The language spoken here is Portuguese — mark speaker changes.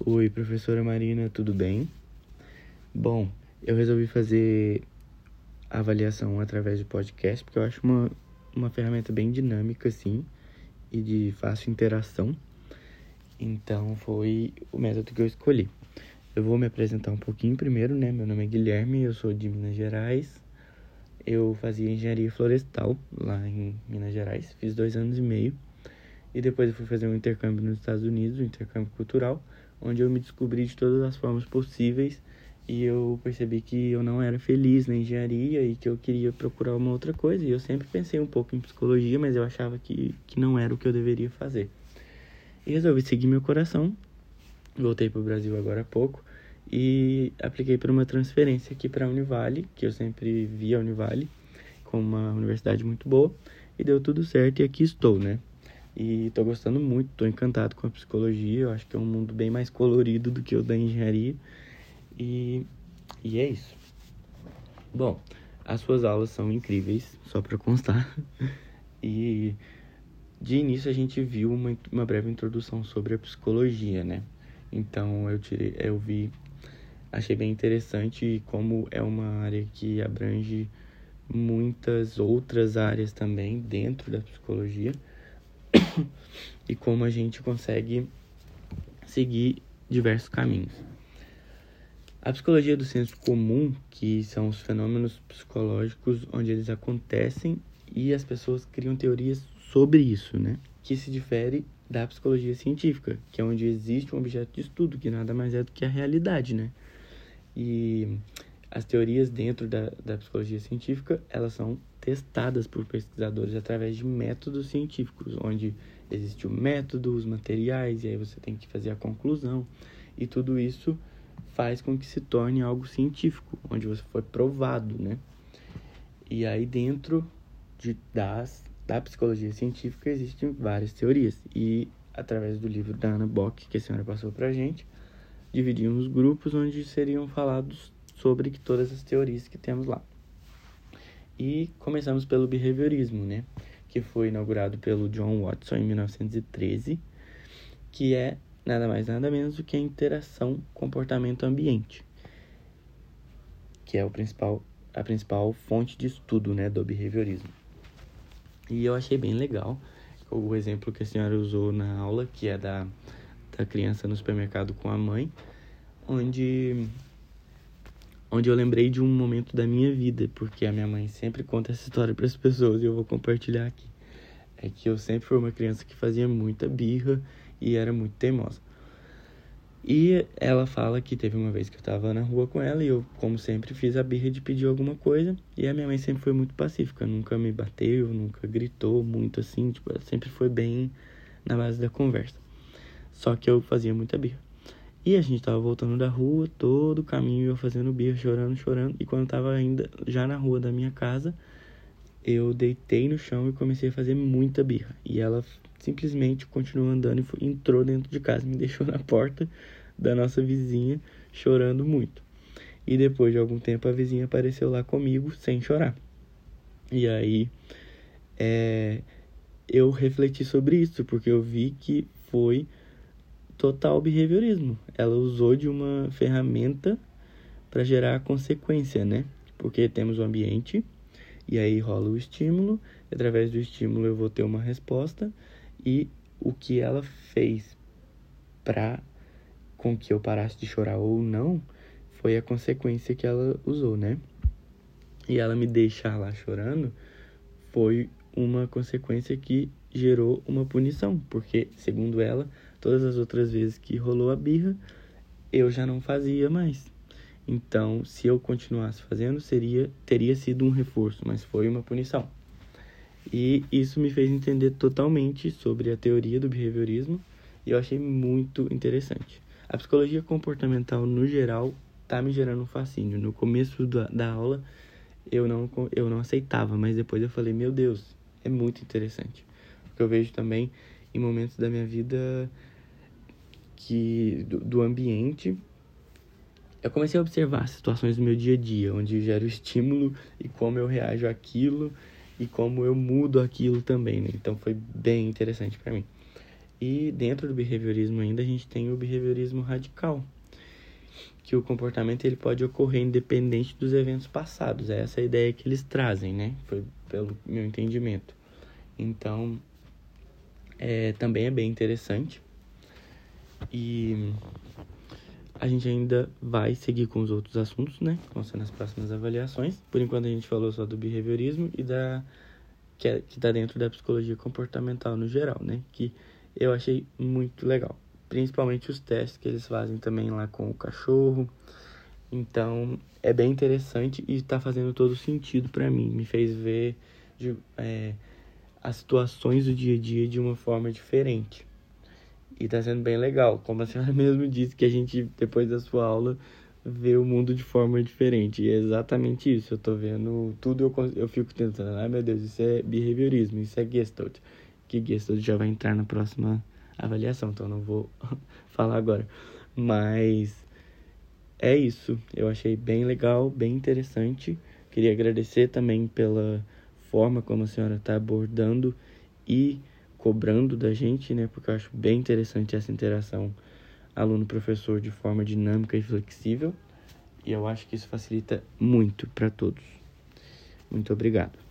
Speaker 1: Oi, professora Marina, tudo bem? Bom, eu resolvi fazer a avaliação através do podcast porque eu acho uma, uma ferramenta bem dinâmica, assim, e de fácil interação. Então, foi o método que eu escolhi. Eu vou me apresentar um pouquinho primeiro, né? Meu nome é Guilherme, eu sou de Minas Gerais. Eu fazia engenharia florestal lá em Minas Gerais, fiz dois anos e meio. E depois eu fui fazer um intercâmbio nos Estados Unidos, um intercâmbio cultural onde eu me descobri de todas as formas possíveis e eu percebi que eu não era feliz na engenharia e que eu queria procurar uma outra coisa. E eu sempre pensei um pouco em psicologia, mas eu achava que, que não era o que eu deveria fazer. E resolvi seguir meu coração. Voltei para o Brasil agora há pouco e apliquei para uma transferência aqui para a Univale, que eu sempre vi a Univale como uma universidade muito boa. E deu tudo certo e aqui estou, né? E tô gostando muito, tô encantado com a psicologia. Eu acho que é um mundo bem mais colorido do que o da engenharia. E, e é isso. Bom, as suas aulas são incríveis, só para constar. E de início a gente viu uma, uma breve introdução sobre a psicologia, né? Então eu tirei, eu vi, achei bem interessante como é uma área que abrange muitas outras áreas também dentro da psicologia. e como a gente consegue seguir diversos caminhos. A psicologia do senso comum, que são os fenômenos psicológicos onde eles acontecem e as pessoas criam teorias sobre isso, né? Que se difere da psicologia científica, que é onde existe um objeto de estudo, que nada mais é do que a realidade, né? E as teorias dentro da, da psicologia científica, elas são testadas por pesquisadores através de métodos científicos, onde existe o método, os materiais, e aí você tem que fazer a conclusão. E tudo isso faz com que se torne algo científico, onde você foi provado, né? E aí dentro de, das, da psicologia científica existem várias teorias. E através do livro da Ana Bock, que a senhora passou pra gente, dividimos grupos onde seriam falados sobre todas as teorias que temos lá. E começamos pelo behaviorismo, né? Que foi inaugurado pelo John Watson em 1913, que é nada mais nada menos do que a interação comportamento-ambiente, que é o principal, a principal fonte de estudo, né, do behaviorismo. E eu achei bem legal o exemplo que a senhora usou na aula, que é da, da criança no supermercado com a mãe, onde onde eu lembrei de um momento da minha vida, porque a minha mãe sempre conta essa história para as pessoas e eu vou compartilhar aqui. É que eu sempre fui uma criança que fazia muita birra e era muito teimosa. E ela fala que teve uma vez que eu estava na rua com ela e eu, como sempre, fiz a birra de pedir alguma coisa. E a minha mãe sempre foi muito pacífica, nunca me bateu, nunca gritou muito assim, tipo, ela sempre foi bem na base da conversa. Só que eu fazia muita birra. E a gente tava voltando da rua, todo o caminho eu fazendo birra, chorando, chorando. E quando tava ainda já na rua da minha casa, eu deitei no chão e comecei a fazer muita birra. E ela simplesmente continuou andando e foi, entrou dentro de casa, me deixou na porta da nossa vizinha, chorando muito. E depois de algum tempo a vizinha apareceu lá comigo sem chorar. E aí é, eu refleti sobre isso, porque eu vi que foi total behaviorismo. Ela usou de uma ferramenta para gerar consequência, né? Porque temos o ambiente e aí rola o estímulo, através do estímulo eu vou ter uma resposta e o que ela fez para com que eu parasse de chorar ou não foi a consequência que ela usou, né? E ela me deixar lá chorando foi uma consequência que gerou uma punição, porque segundo ela Todas as outras vezes que rolou a birra, eu já não fazia mais. Então, se eu continuasse fazendo, seria teria sido um reforço, mas foi uma punição. E isso me fez entender totalmente sobre a teoria do behaviorismo e eu achei muito interessante. A psicologia comportamental, no geral, tá me gerando um fascínio. No começo da, da aula, eu não, eu não aceitava, mas depois eu falei, meu Deus, é muito interessante. Porque eu vejo também em momentos da minha vida que do, do ambiente, eu comecei a observar situações do meu dia a dia, onde gero estímulo e como eu reajo àquilo e como eu mudo aquilo também, né? Então foi bem interessante para mim. E dentro do behaviorismo ainda a gente tem o behaviorismo radical, que o comportamento ele pode ocorrer independente dos eventos passados. É essa a ideia que eles trazem, né? Foi pelo meu entendimento. Então, é, também é bem interessante. E a gente ainda vai seguir com os outros assuntos, né? Que vão ser nas próximas avaliações. Por enquanto a gente falou só do behaviorismo e da que é, está dentro da psicologia comportamental no geral, né? Que eu achei muito legal. Principalmente os testes que eles fazem também lá com o cachorro. Então, é bem interessante e está fazendo todo sentido para mim. Me fez ver de, é, as situações do dia a dia de uma forma diferente. E está sendo bem legal. Como a senhora mesmo disse, que a gente, depois da sua aula, vê o mundo de forma diferente. E é exatamente isso. Eu tô vendo tudo, eu, eu fico tentando, ai meu Deus, isso é behaviorismo, isso é Gestalt. Que Gestalt já vai entrar na próxima avaliação, então não vou falar agora. Mas é isso. Eu achei bem legal, bem interessante. Queria agradecer também pela forma como a senhora está abordando e cobrando da gente, né? Porque eu acho bem interessante essa interação aluno-professor de forma dinâmica e flexível. E eu acho que isso facilita muito para todos. Muito obrigado.